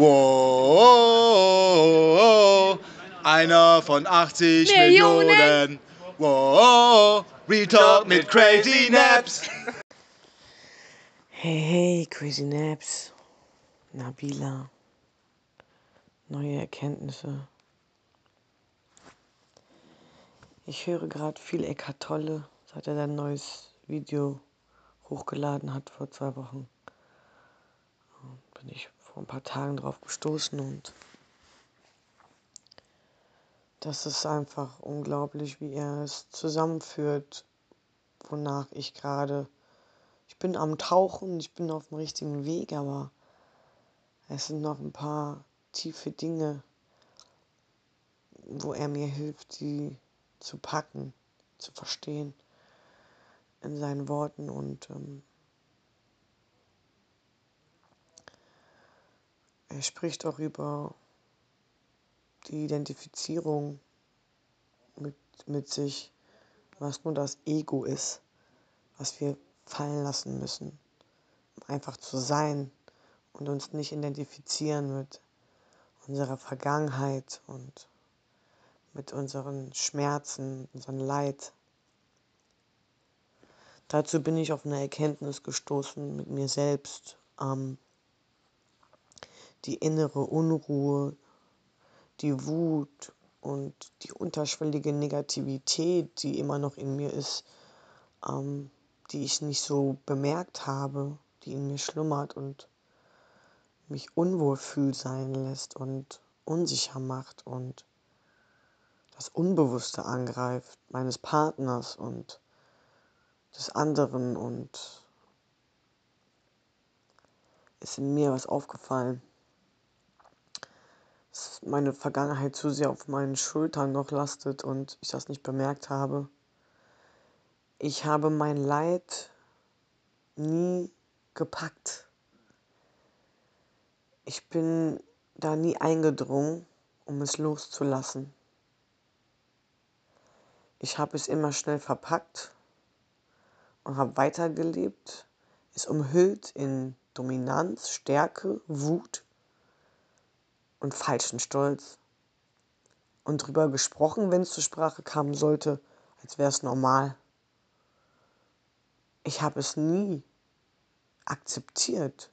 Wow, einer von 80 Millionen. Millionen. Wow, Retalk mit Crazy Naps. Hey, hey, Crazy Naps. Nabila. Neue Erkenntnisse. Ich höre gerade viel Eckart Tolle, seit er sein neues Video hochgeladen hat vor zwei Wochen. Bin ich vor ein paar Tagen drauf gestoßen und das ist einfach unglaublich, wie er es zusammenführt, wonach ich gerade ich bin am Tauchen, ich bin auf dem richtigen Weg, aber es sind noch ein paar tiefe Dinge, wo er mir hilft, die zu packen, zu verstehen in seinen Worten und ähm, er spricht auch über die Identifizierung mit, mit sich, was nur das Ego ist, was wir fallen lassen müssen, um einfach zu sein und uns nicht identifizieren mit unserer Vergangenheit und mit unseren Schmerzen, unserem Leid. Dazu bin ich auf eine Erkenntnis gestoßen mit mir selbst, ähm, die innere Unruhe, die Wut und die unterschwellige Negativität, die immer noch in mir ist, ähm, die ich nicht so bemerkt habe, die in mir schlummert und mich unwohl fühl sein lässt und unsicher macht und das Unbewusste angreift meines Partners und des anderen und ist in mir was aufgefallen, dass meine Vergangenheit zu sehr auf meinen Schultern noch lastet und ich das nicht bemerkt habe. Ich habe mein Leid nie gepackt. Ich bin da nie eingedrungen, um es loszulassen. Ich habe es immer schnell verpackt und habe weitergelebt, es umhüllt in Dominanz, Stärke, Wut und falschen Stolz und drüber gesprochen, wenn es zur Sprache kommen sollte, als wäre es normal. Ich habe es nie akzeptiert,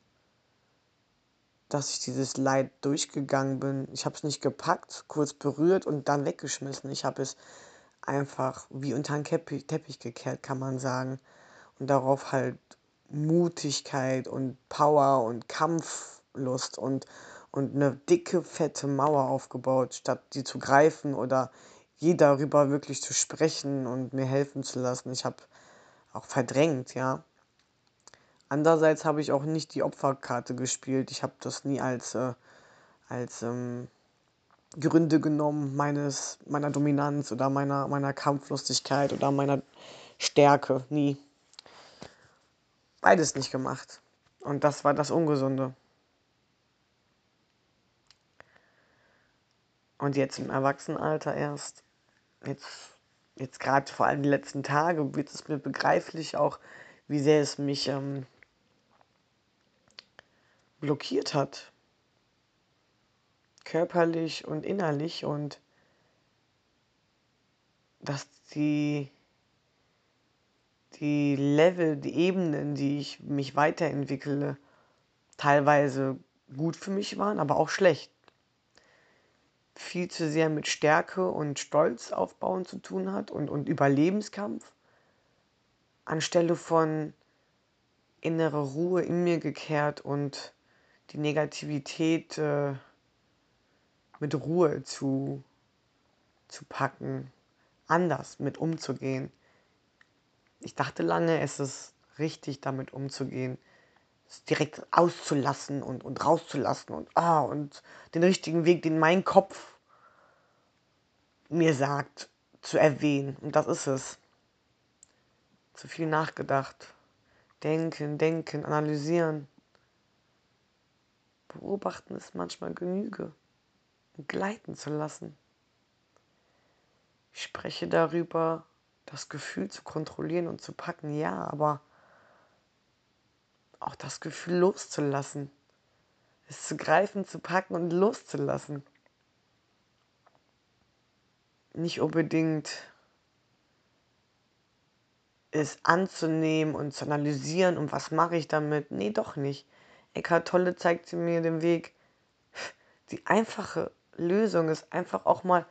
dass ich dieses Leid durchgegangen bin. Ich habe es nicht gepackt, kurz berührt und dann weggeschmissen. Ich habe es einfach wie unter den Teppich, Teppich gekehrt, kann man sagen. Und darauf halt Mutigkeit und Power und Kampflust und, und eine dicke, fette Mauer aufgebaut, statt die zu greifen oder je darüber wirklich zu sprechen und mir helfen zu lassen. Ich habe auch verdrängt, ja. Andererseits habe ich auch nicht die Opferkarte gespielt. Ich habe das nie als, äh, als ähm, Gründe genommen meines, meiner Dominanz oder meiner, meiner Kampflustigkeit oder meiner Stärke. Nie. Beides nicht gemacht. Und das war das Ungesunde. Und jetzt im Erwachsenenalter erst, jetzt, jetzt gerade vor allem die letzten Tage, wird es mir begreiflich auch, wie sehr es mich ähm, blockiert hat. Körperlich und innerlich und dass die, die Level, die Ebenen, die ich mich weiterentwickle, teilweise gut für mich waren, aber auch schlecht. Viel zu sehr mit Stärke und Stolz aufbauen zu tun hat und, und Überlebenskampf, anstelle von innere Ruhe in mir gekehrt und die Negativität äh, mit Ruhe zu, zu packen, anders mit umzugehen. Ich dachte lange, es ist richtig, damit umzugehen, direkt auszulassen und, und rauszulassen und, ah, und den richtigen Weg, den mein Kopf mir sagt, zu erwähnen. Und das ist es. Zu viel nachgedacht. Denken, denken, analysieren. Beobachten ist manchmal Genüge. Und gleiten zu lassen. Ich spreche darüber, das Gefühl zu kontrollieren und zu packen, ja, aber auch das Gefühl loszulassen. es zu greifen, zu packen und loszulassen. Nicht unbedingt es anzunehmen und zu analysieren und was mache ich damit. Nee, doch nicht. Eckhart Tolle zeigt mir den Weg. Die einfache Lösung ist einfach auch mal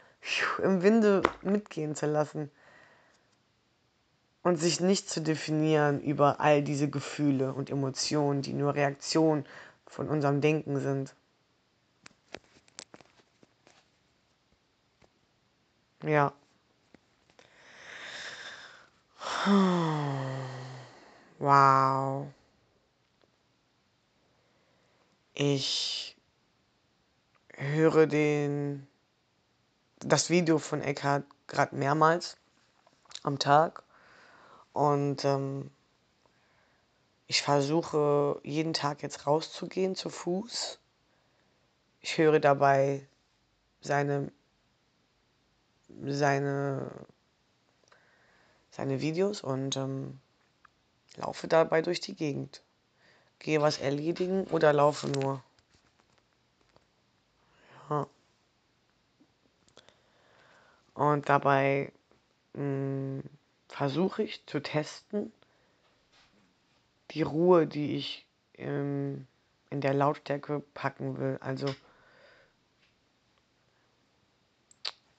im Winde mitgehen zu lassen und sich nicht zu definieren über all diese Gefühle und Emotionen, die nur Reaktionen von unserem Denken sind. Ja. Wow. Ich höre den, das Video von Eckhart gerade mehrmals am Tag und ähm, ich versuche jeden Tag jetzt rauszugehen zu Fuß. Ich höre dabei seine, seine, seine Videos und ähm, laufe dabei durch die Gegend. Gehe was erledigen oder laufe nur. Ja. Und dabei hm, versuche ich zu testen, die Ruhe, die ich ähm, in der Lautstärke packen will. Also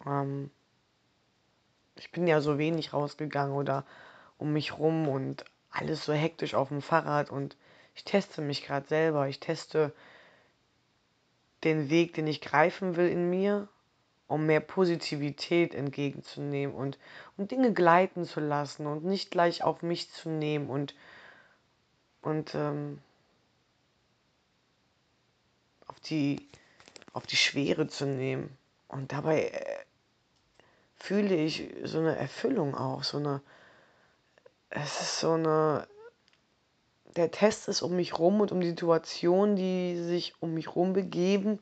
ähm, ich bin ja so wenig rausgegangen oder um mich rum und alles so hektisch auf dem Fahrrad und ich teste mich gerade selber. Ich teste den Weg, den ich greifen will in mir, um mehr Positivität entgegenzunehmen und um Dinge gleiten zu lassen und nicht gleich auf mich zu nehmen und und ähm, auf, die, auf die Schwere zu nehmen. Und dabei äh, fühle ich so eine Erfüllung auch, so eine, es ist so eine, der Test ist um mich rum und um die Situationen, die sich um mich rum begeben,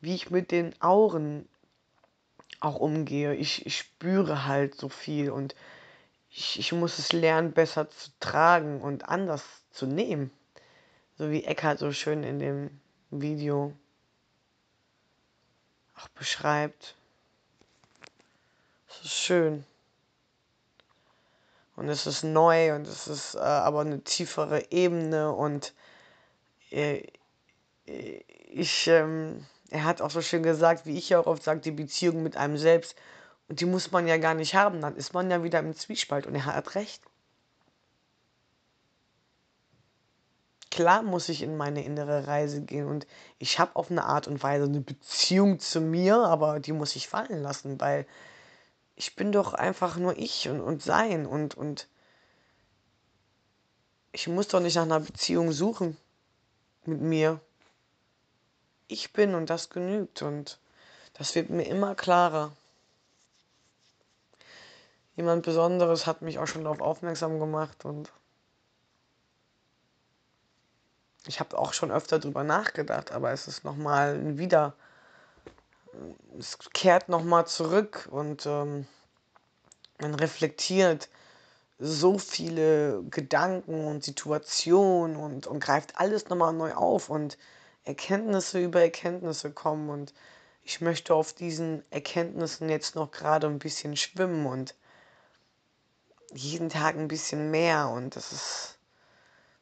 wie ich mit den Auren auch umgehe. Ich, ich spüre halt so viel und ich, ich muss es lernen, besser zu tragen und anders zu nehmen. So wie Eckhart so schön in dem Video auch beschreibt. Es ist schön. Und es ist neu und es ist äh, aber eine tiefere Ebene und äh, ich, ähm, er hat auch so schön gesagt, wie ich ja auch oft sage, die Beziehung mit einem selbst. Und die muss man ja gar nicht haben, dann ist man ja wieder im Zwiespalt und er hat recht. Klar muss ich in meine innere Reise gehen und ich habe auf eine Art und Weise eine Beziehung zu mir, aber die muss ich fallen lassen, weil ich bin doch einfach nur ich und, und sein und, und ich muss doch nicht nach einer Beziehung suchen mit mir. Ich bin und das genügt und das wird mir immer klarer. Jemand Besonderes hat mich auch schon darauf aufmerksam gemacht und ich habe auch schon öfter drüber nachgedacht, aber es ist nochmal wieder, es kehrt nochmal zurück und ähm, man reflektiert so viele Gedanken und Situationen und, und greift alles nochmal neu auf und Erkenntnisse über Erkenntnisse kommen und ich möchte auf diesen Erkenntnissen jetzt noch gerade ein bisschen schwimmen und jeden Tag ein bisschen mehr und das ist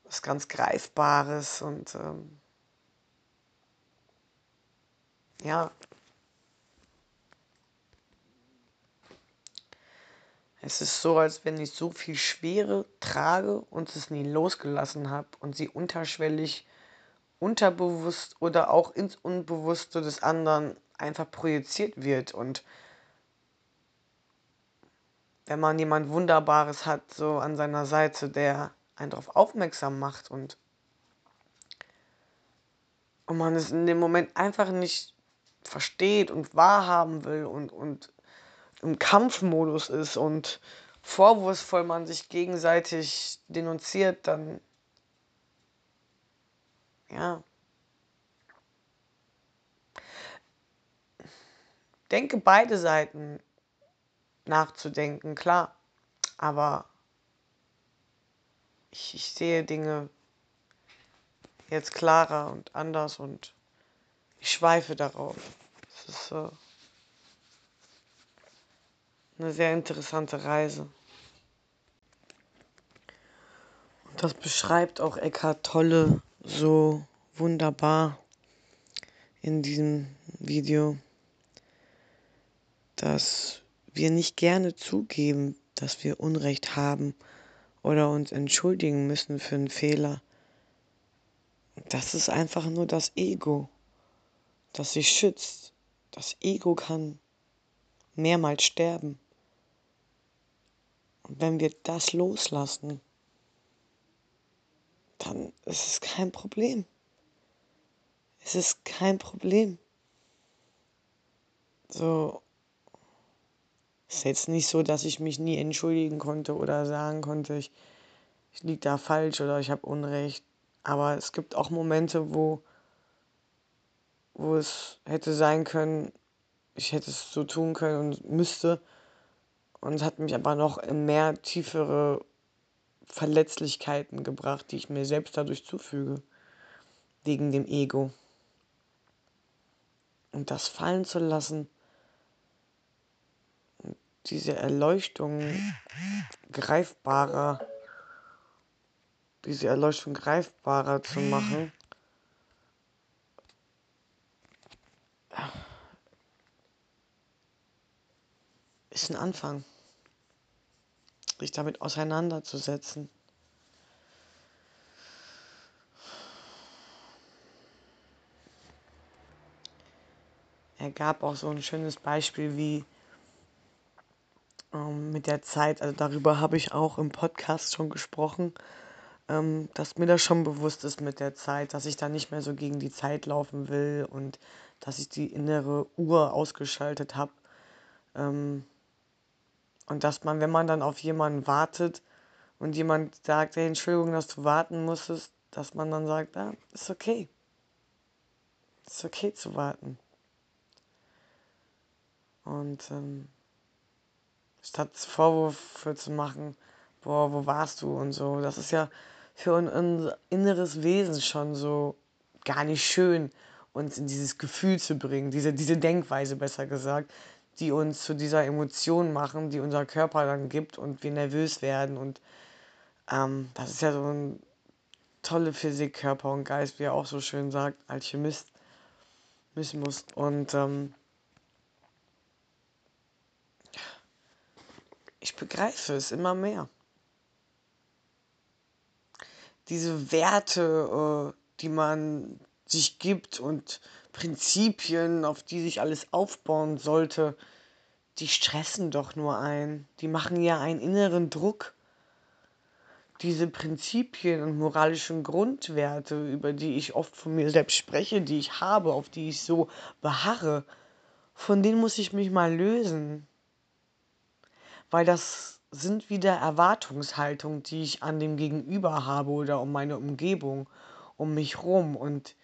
was ganz Greifbares und ähm, ja. Es ist so, als wenn ich so viel Schwere trage und es nie losgelassen habe und sie unterschwellig, unterbewusst oder auch ins Unbewusste des anderen einfach projiziert wird. Und wenn man jemand Wunderbares hat, so an seiner Seite, der einen darauf aufmerksam macht und, und man es in dem Moment einfach nicht versteht und wahrhaben will und, und im Kampfmodus ist und vorwurfsvoll man sich gegenseitig denunziert, dann ja. Denke beide Seiten nachzudenken, klar. Aber ich, ich sehe Dinge jetzt klarer und anders und ich schweife darauf. Es ist äh, eine sehr interessante Reise. Und das beschreibt auch Eckhart Tolle so wunderbar in diesem Video, dass wir nicht gerne zugeben, dass wir Unrecht haben oder uns entschuldigen müssen für einen Fehler. Das ist einfach nur das Ego, das sich schützt. Das Ego kann mehrmals sterben. Und wenn wir das loslassen, dann ist es kein Problem. Es ist kein Problem. So, es ist jetzt nicht so, dass ich mich nie entschuldigen konnte oder sagen konnte, ich, ich liege da falsch oder ich habe Unrecht. Aber es gibt auch Momente, wo, wo es hätte sein können, ich hätte es so tun können und müsste. Und es hat mich aber noch in mehr tiefere Verletzlichkeiten gebracht, die ich mir selbst dadurch zufüge. Wegen dem Ego. Und das fallen zu lassen, diese Erleuchtung greifbarer, diese Erleuchtung greifbarer zu machen, ist ein Anfang, sich damit auseinanderzusetzen. Er gab auch so ein schönes Beispiel, wie ähm, mit der Zeit, also darüber habe ich auch im Podcast schon gesprochen, ähm, dass mir das schon bewusst ist mit der Zeit, dass ich da nicht mehr so gegen die Zeit laufen will und dass ich die innere Uhr ausgeschaltet habe. Ähm, und dass man, wenn man dann auf jemanden wartet und jemand sagt, hey, Entschuldigung, dass du warten musstest, dass man dann sagt, ah, ist okay. Ist okay zu warten. Und ähm, statt Vorwürfe zu machen, boah, wo warst du und so. Das ist ja für unser inneres Wesen schon so gar nicht schön, uns in dieses Gefühl zu bringen, diese, diese Denkweise besser gesagt, die uns zu dieser Emotion machen, die unser Körper dann gibt und wir nervös werden. Und ähm, das ist ja so ein tolle Physik, Körper und Geist, wie er auch so schön sagt, Alchemist. Mismus. Und ähm, ich begreife es immer mehr. Diese Werte, äh, die man sich gibt und Prinzipien, auf die sich alles aufbauen sollte, die stressen doch nur ein. Die machen ja einen inneren Druck. Diese Prinzipien und moralischen Grundwerte, über die ich oft von mir selbst spreche, die ich habe, auf die ich so beharre, von denen muss ich mich mal lösen weil das sind wieder Erwartungshaltungen, die ich an dem Gegenüber habe oder um meine Umgebung, um mich rum und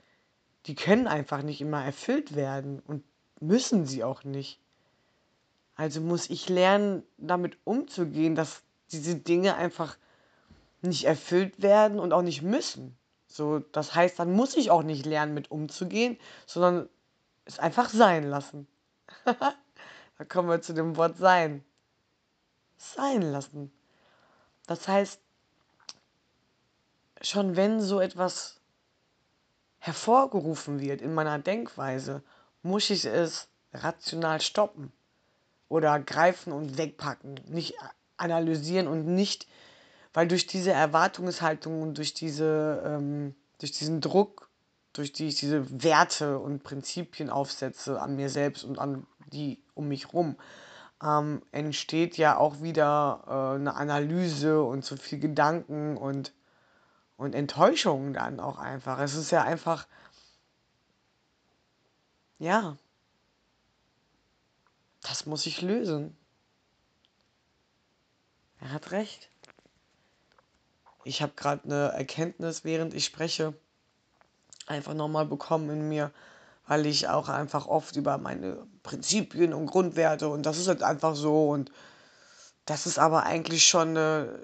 die können einfach nicht immer erfüllt werden und müssen sie auch nicht. Also muss ich lernen, damit umzugehen, dass diese Dinge einfach nicht erfüllt werden und auch nicht müssen. So, das heißt, dann muss ich auch nicht lernen, mit umzugehen, sondern es einfach sein lassen. da kommen wir zu dem Wort sein sein lassen. Das heißt, schon wenn so etwas hervorgerufen wird in meiner Denkweise, muss ich es rational stoppen oder greifen und wegpacken, nicht analysieren und nicht, weil durch diese Erwartungshaltung und durch diese, ähm, durch diesen Druck, durch die ich diese Werte und Prinzipien aufsetze an mir selbst und an die um mich rum, ähm, entsteht ja auch wieder äh, eine Analyse und so viel Gedanken und, und Enttäuschung dann auch einfach. Es ist ja einfach, ja, das muss ich lösen. Er hat recht. Ich habe gerade eine Erkenntnis, während ich spreche, einfach nochmal bekommen in mir weil ich auch einfach oft über meine Prinzipien und Grundwerte und das ist halt einfach so und das ist aber eigentlich schon eine,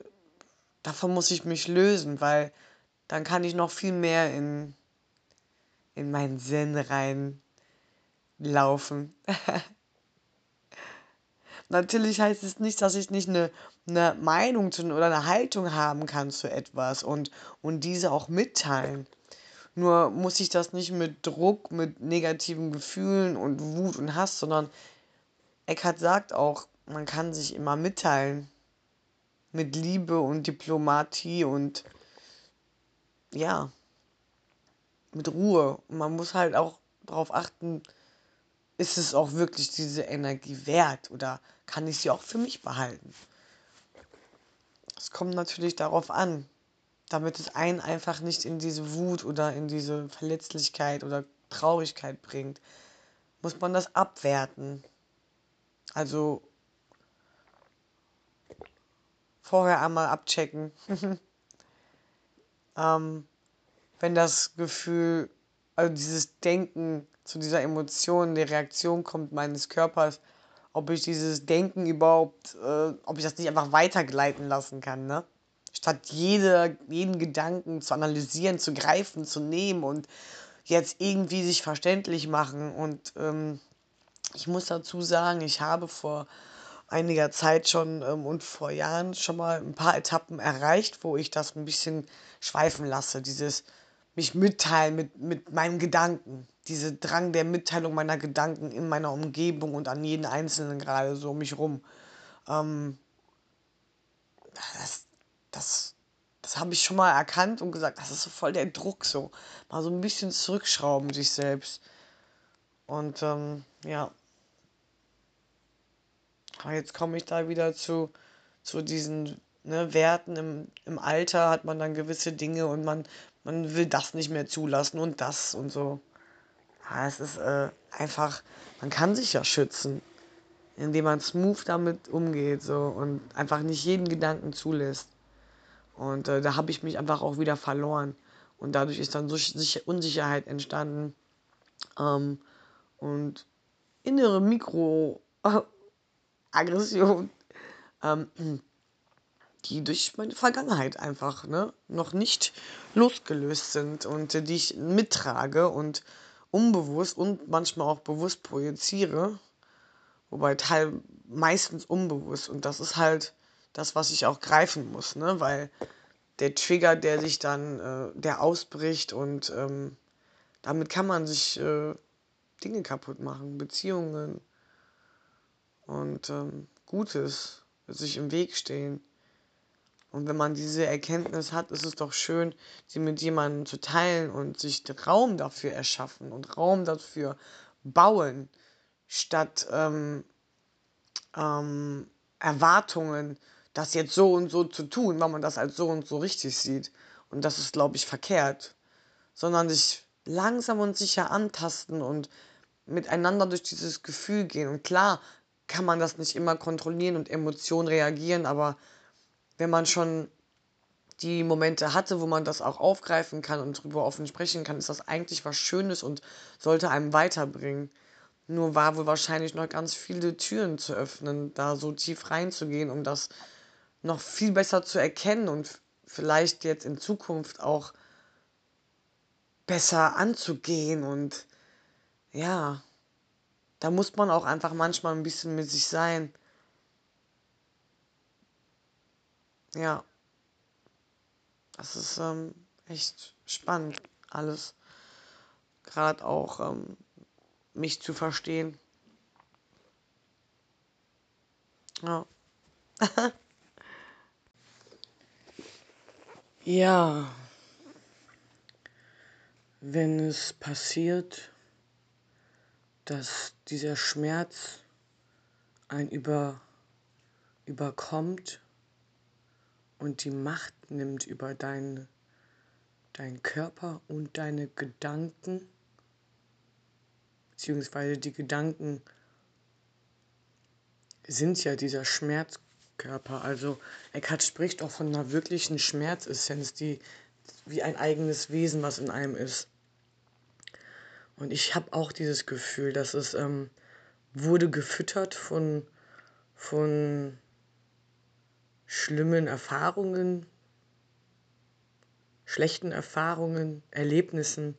davon muss ich mich lösen, weil dann kann ich noch viel mehr in, in meinen Sinn rein laufen. Natürlich heißt es nicht, dass ich nicht eine, eine Meinung zu, oder eine Haltung haben kann zu etwas und, und diese auch mitteilen. Nur muss ich das nicht mit Druck, mit negativen Gefühlen und Wut und Hass, sondern Eckhart sagt auch, man kann sich immer mitteilen. Mit Liebe und Diplomatie und ja, mit Ruhe. Und man muss halt auch darauf achten, ist es auch wirklich diese Energie wert oder kann ich sie auch für mich behalten? Es kommt natürlich darauf an, damit es einen einfach nicht in diese Wut oder in diese Verletzlichkeit oder Traurigkeit bringt, muss man das abwerten. Also vorher einmal abchecken. ähm, wenn das Gefühl, also dieses Denken zu dieser Emotion, die Reaktion kommt meines Körpers, ob ich dieses Denken überhaupt, äh, ob ich das nicht einfach weitergleiten lassen kann, ne? Statt jede, jeden Gedanken zu analysieren, zu greifen, zu nehmen und jetzt irgendwie sich verständlich machen. Und ähm, ich muss dazu sagen, ich habe vor einiger Zeit schon ähm, und vor Jahren schon mal ein paar Etappen erreicht, wo ich das ein bisschen schweifen lasse. Dieses mich mitteilen mit, mit meinen Gedanken. Dieser Drang der Mitteilung meiner Gedanken in meiner Umgebung und an jeden Einzelnen gerade so um mich rum. Ähm, das, das, das habe ich schon mal erkannt und gesagt, das ist so voll der Druck so. Mal so ein bisschen zurückschrauben sich selbst. Und ähm, ja. Aber jetzt komme ich da wieder zu, zu diesen ne, Werten. Im, Im Alter hat man dann gewisse Dinge und man, man will das nicht mehr zulassen und das und so. Ja, es ist äh, einfach, man kann sich ja schützen, indem man smooth damit umgeht so und einfach nicht jeden Gedanken zulässt. Und äh, da habe ich mich einfach auch wieder verloren. Und dadurch ist dann so Unsicherheit entstanden. Ähm, und innere Mikroaggression. Ähm, die durch meine Vergangenheit einfach ne, noch nicht losgelöst sind und äh, die ich mittrage und unbewusst und manchmal auch bewusst projiziere. Wobei teil meistens unbewusst. Und das ist halt das, was ich auch greifen muss, ne? Weil der Trigger, der sich dann, äh, der ausbricht und ähm, damit kann man sich äh, Dinge kaputt machen, Beziehungen und ähm, Gutes sich im Weg stehen. Und wenn man diese Erkenntnis hat, ist es doch schön, sie mit jemandem zu teilen und sich Raum dafür erschaffen und Raum dafür bauen, statt ähm, ähm, Erwartungen, das jetzt so und so zu tun, weil man das als so und so richtig sieht. Und das ist, glaube ich, verkehrt. Sondern sich langsam und sicher antasten und miteinander durch dieses Gefühl gehen. Und klar kann man das nicht immer kontrollieren und Emotionen reagieren, aber wenn man schon die Momente hatte, wo man das auch aufgreifen kann und darüber offen sprechen kann, ist das eigentlich was Schönes und sollte einem weiterbringen. Nur war wohl wahrscheinlich noch ganz viele Türen zu öffnen, da so tief reinzugehen, um das noch viel besser zu erkennen und vielleicht jetzt in Zukunft auch besser anzugehen. Und ja, da muss man auch einfach manchmal ein bisschen mit sich sein. Ja. Das ist ähm, echt spannend, alles. Gerade auch ähm, mich zu verstehen. Ja. ja. Wenn es passiert, dass dieser Schmerz ein über, überkommt, und die Macht nimmt über deinen dein Körper und deine Gedanken, beziehungsweise die Gedanken sind ja dieser Schmerzkörper. Also Eckhart spricht auch von einer wirklichen Schmerzessenz, die wie ein eigenes Wesen, was in einem ist. Und ich habe auch dieses Gefühl, dass es ähm, wurde gefüttert von, von schlimmen Erfahrungen, schlechten Erfahrungen, Erlebnissen,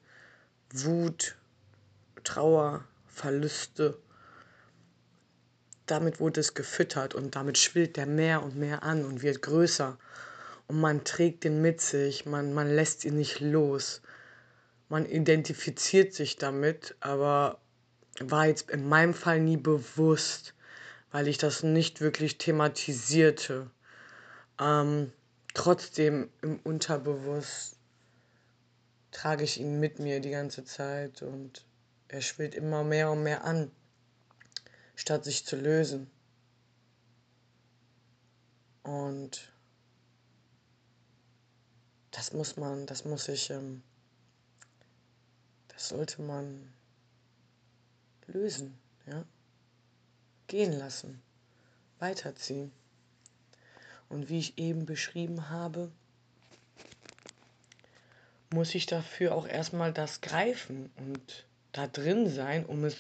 Wut, Trauer, Verluste. Damit wurde es gefüttert und damit schwillt der mehr und mehr an und wird größer. Und man trägt ihn mit sich, man, man lässt ihn nicht los. Man identifiziert sich damit, aber war jetzt in meinem Fall nie bewusst, weil ich das nicht wirklich thematisierte. Ähm, trotzdem im Unterbewusst trage ich ihn mit mir die ganze Zeit und er schwillt immer mehr und mehr an, statt sich zu lösen. Und das muss man, das muss ich, ähm, sollte man lösen, ja, gehen lassen, weiterziehen. Und wie ich eben beschrieben habe, muss ich dafür auch erstmal das greifen und da drin sein, um es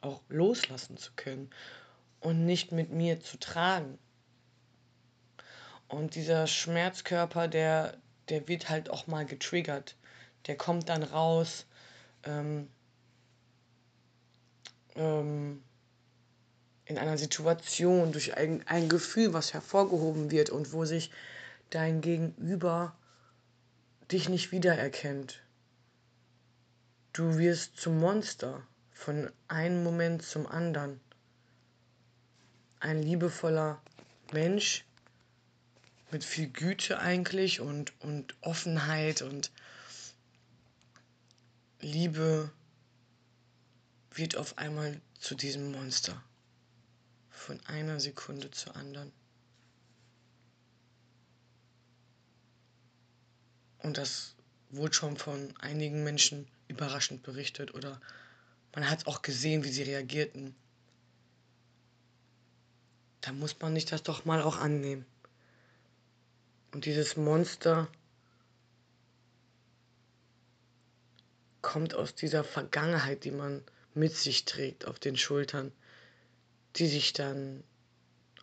auch loslassen zu können und nicht mit mir zu tragen. Und dieser Schmerzkörper, der, der wird halt auch mal getriggert. Der kommt dann raus. Ähm, ähm, in einer Situation, durch ein, ein Gefühl, was hervorgehoben wird und wo sich dein Gegenüber dich nicht wiedererkennt. Du wirst zum Monster von einem Moment zum anderen. Ein liebevoller Mensch mit viel Güte eigentlich und, und Offenheit und Liebe wird auf einmal zu diesem Monster von einer Sekunde zur anderen. Und das wurde schon von einigen Menschen überraschend berichtet oder man hat auch gesehen, wie sie reagierten. Da muss man sich das doch mal auch annehmen. Und dieses Monster kommt aus dieser Vergangenheit, die man mit sich trägt auf den Schultern die sich dann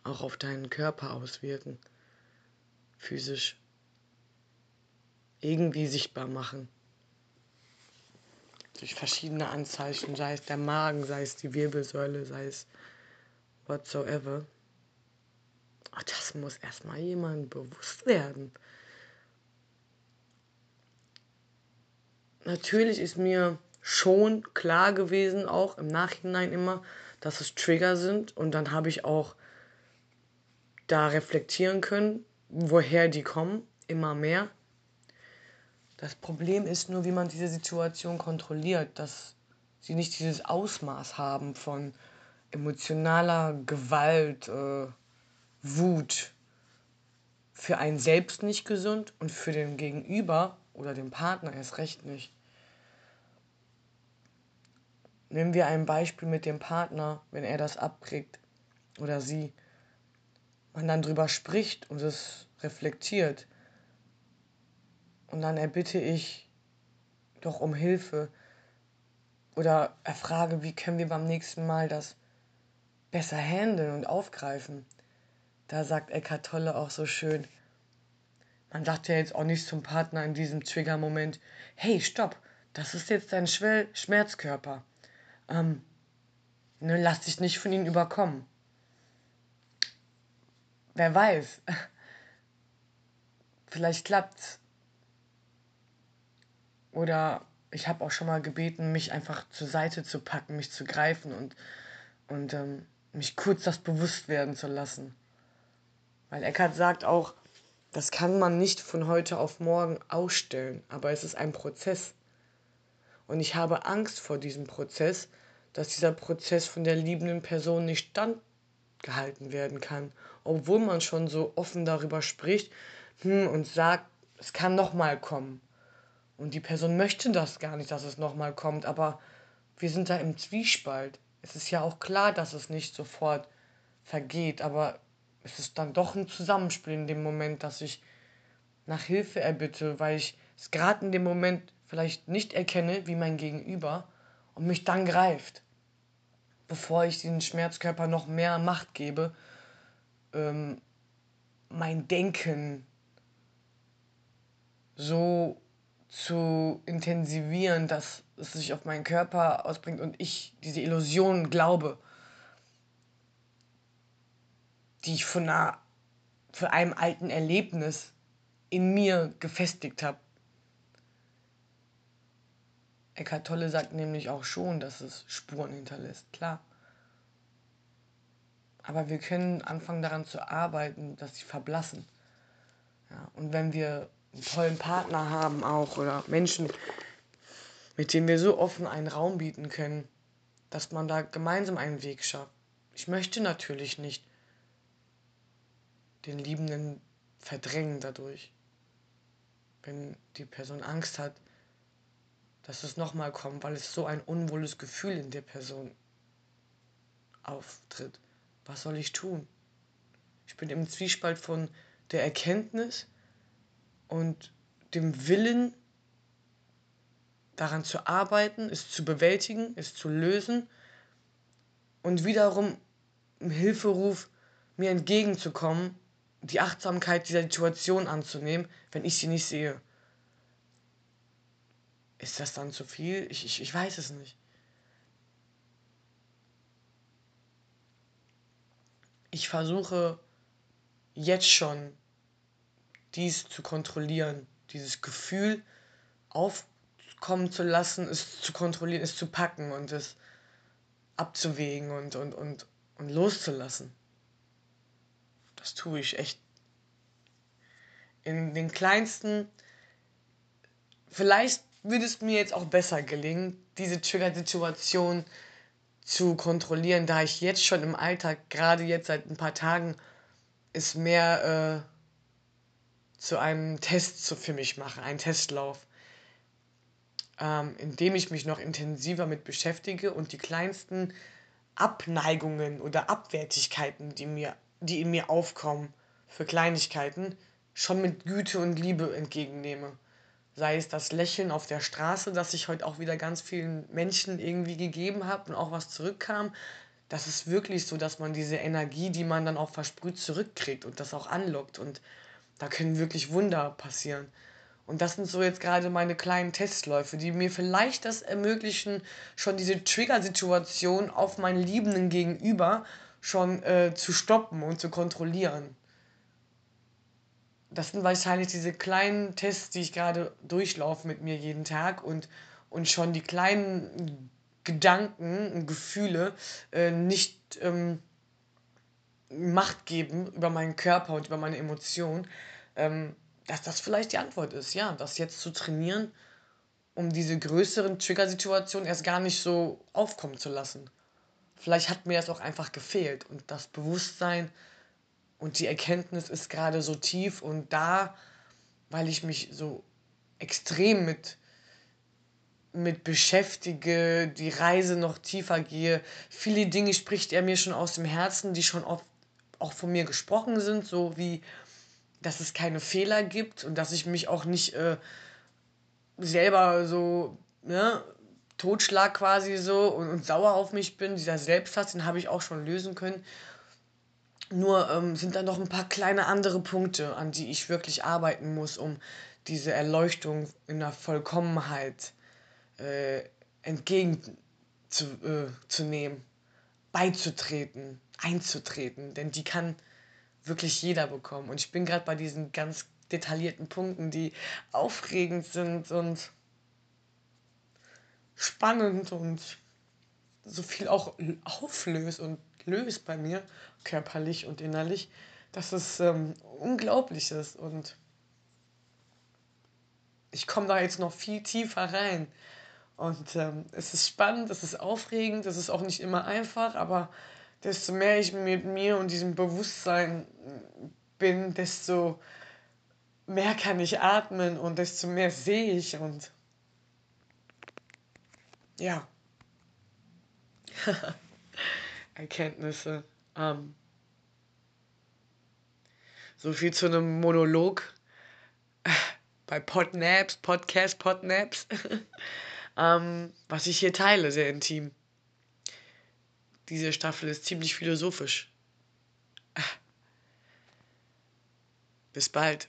auch auf deinen Körper auswirken, physisch irgendwie sichtbar machen. Durch verschiedene Anzeichen, sei es der Magen, sei es die Wirbelsäule, sei es whatsoever. Das muss erstmal jemand bewusst werden. Natürlich ist mir schon klar gewesen, auch im Nachhinein immer, dass es Trigger sind und dann habe ich auch da reflektieren können, woher die kommen, immer mehr. Das Problem ist nur, wie man diese Situation kontrolliert, dass sie nicht dieses Ausmaß haben von emotionaler Gewalt, äh, Wut. Für einen selbst nicht gesund und für den Gegenüber oder den Partner erst recht nicht. Nehmen wir ein Beispiel mit dem Partner, wenn er das abkriegt oder sie. Man dann drüber spricht und es reflektiert. Und dann erbitte ich doch um Hilfe oder erfrage, wie können wir beim nächsten Mal das besser handeln und aufgreifen. Da sagt Eckhart Tolle auch so schön, man sagt ja jetzt auch nicht zum Partner in diesem Trigger-Moment, hey, stopp, das ist jetzt dein Schmerzkörper ähm, ne, lass dich nicht von ihnen überkommen. Wer weiß. Vielleicht klappt's. Oder ich habe auch schon mal gebeten, mich einfach zur Seite zu packen, mich zu greifen und, und ähm, mich kurz das bewusst werden zu lassen. Weil Eckhart sagt auch, das kann man nicht von heute auf morgen ausstellen, aber es ist ein Prozess. Und ich habe Angst vor diesem Prozess, dass dieser Prozess von der liebenden Person nicht standgehalten werden kann, obwohl man schon so offen darüber spricht hm, und sagt, es kann nochmal kommen. Und die Person möchte das gar nicht, dass es nochmal kommt, aber wir sind da im Zwiespalt. Es ist ja auch klar, dass es nicht sofort vergeht, aber es ist dann doch ein Zusammenspiel in dem Moment, dass ich nach Hilfe erbitte, weil ich es gerade in dem Moment vielleicht nicht erkenne, wie mein Gegenüber und mich dann greift, bevor ich den Schmerzkörper noch mehr Macht gebe, ähm, mein Denken so zu intensivieren, dass es sich auf meinen Körper ausbringt und ich diese Illusion glaube, die ich von, einer, von einem alten Erlebnis in mir gefestigt habe. Eckhart Tolle sagt nämlich auch schon, dass es Spuren hinterlässt, klar. Aber wir können anfangen daran zu arbeiten, dass sie verblassen. Ja, und wenn wir einen tollen Partner haben auch oder Menschen, mit denen wir so offen einen Raum bieten können, dass man da gemeinsam einen Weg schafft. Ich möchte natürlich nicht den Liebenden verdrängen dadurch. Wenn die Person Angst hat, dass es nochmal kommt, weil es so ein unwohles Gefühl in der Person auftritt. Was soll ich tun? Ich bin im Zwiespalt von der Erkenntnis und dem Willen, daran zu arbeiten, es zu bewältigen, es zu lösen und wiederum im Hilferuf mir entgegenzukommen, die Achtsamkeit dieser Situation anzunehmen, wenn ich sie nicht sehe. Ist das dann zu viel? Ich, ich, ich weiß es nicht. Ich versuche jetzt schon dies zu kontrollieren, dieses Gefühl aufkommen zu lassen, es zu kontrollieren, es zu packen und es abzuwägen und, und, und, und loszulassen. Das tue ich echt in den kleinsten. Vielleicht würde es mir jetzt auch besser gelingen, diese Trigger-Situation zu kontrollieren, da ich jetzt schon im Alltag, gerade jetzt seit ein paar Tagen, es mehr äh, zu einem Test für mich mache, einen Testlauf, ähm, in ich mich noch intensiver mit beschäftige und die kleinsten Abneigungen oder Abwertigkeiten, die, mir, die in mir aufkommen für Kleinigkeiten, schon mit Güte und Liebe entgegennehme sei es das Lächeln auf der Straße, das ich heute auch wieder ganz vielen Menschen irgendwie gegeben habe und auch was zurückkam. Das ist wirklich so, dass man diese Energie, die man dann auch versprüht, zurückkriegt und das auch anlockt. Und da können wirklich Wunder passieren. Und das sind so jetzt gerade meine kleinen Testläufe, die mir vielleicht das ermöglichen, schon diese Trigger-Situation auf meinen Liebenden gegenüber schon äh, zu stoppen und zu kontrollieren das sind wahrscheinlich diese kleinen Tests, die ich gerade durchlaufe mit mir jeden Tag und, und schon die kleinen Gedanken und Gefühle äh, nicht ähm, Macht geben über meinen Körper und über meine Emotionen, ähm, dass das vielleicht die Antwort ist, ja, das jetzt zu trainieren, um diese größeren Trigger-Situationen erst gar nicht so aufkommen zu lassen. Vielleicht hat mir das auch einfach gefehlt und das Bewusstsein, und die Erkenntnis ist gerade so tief und da, weil ich mich so extrem mit, mit beschäftige, die Reise noch tiefer gehe. Viele Dinge spricht er mir schon aus dem Herzen, die schon oft auch von mir gesprochen sind, so wie, dass es keine Fehler gibt und dass ich mich auch nicht äh, selber so, ne, Totschlag quasi so und, und sauer auf mich bin. Dieser Selbsthass, den habe ich auch schon lösen können. Nur ähm, sind da noch ein paar kleine andere Punkte, an die ich wirklich arbeiten muss, um diese Erleuchtung in der Vollkommenheit äh, entgegenzunehmen, äh, beizutreten, einzutreten. Denn die kann wirklich jeder bekommen. Und ich bin gerade bei diesen ganz detaillierten Punkten, die aufregend sind und spannend und so viel auch auflöst und löst bei mir, körperlich und innerlich, dass es ähm, unglaublich ist. Und ich komme da jetzt noch viel tiefer rein. Und ähm, es ist spannend, es ist aufregend, es ist auch nicht immer einfach, aber desto mehr ich mit mir und diesem Bewusstsein bin, desto mehr kann ich atmen und desto mehr sehe ich und ja. Erkenntnisse. Ähm, so viel zu einem Monolog bei Podnaps, Podcast Podnaps, ähm, was ich hier teile, sehr intim. Diese Staffel ist ziemlich philosophisch. Bis bald.